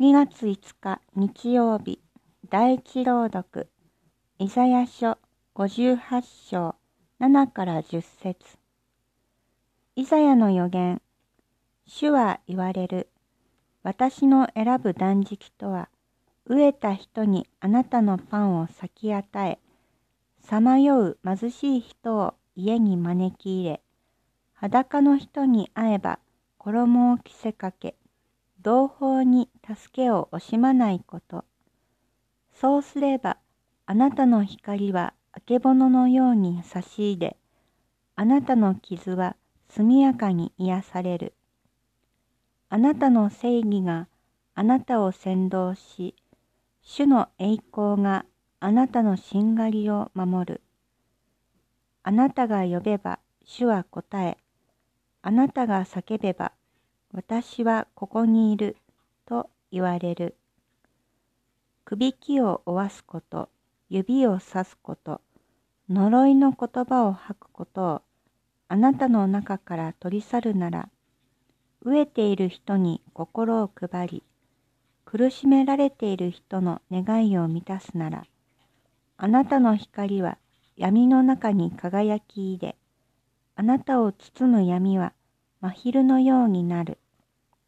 2月5日日曜日第一朗読イザヤ書58章7から10節。イザヤの予言主は言われる私の選ぶ断食とは飢えた人にあなたのパンを裂き与えさまよう貧しい人を家に招き入れ裸の人に会えば衣を着せかけ同胞に助けを惜しまないこと。そうすれば、あなたの光はあけぼののように差し入れ、あなたの傷は速やかに癒される。あなたの正義があなたを先導し、主の栄光があなたのしんがりを守る。あなたが呼べば主は答え、あなたが叫べば私はここにいると言われる。くびきを負わすこと、指をさすこと、呪いの言葉を吐くことをあなたの中から取り去るなら、飢えている人に心を配り、苦しめられている人の願いを満たすなら、あなたの光は闇の中に輝き入れ、あなたを包む闇は真昼のようになる。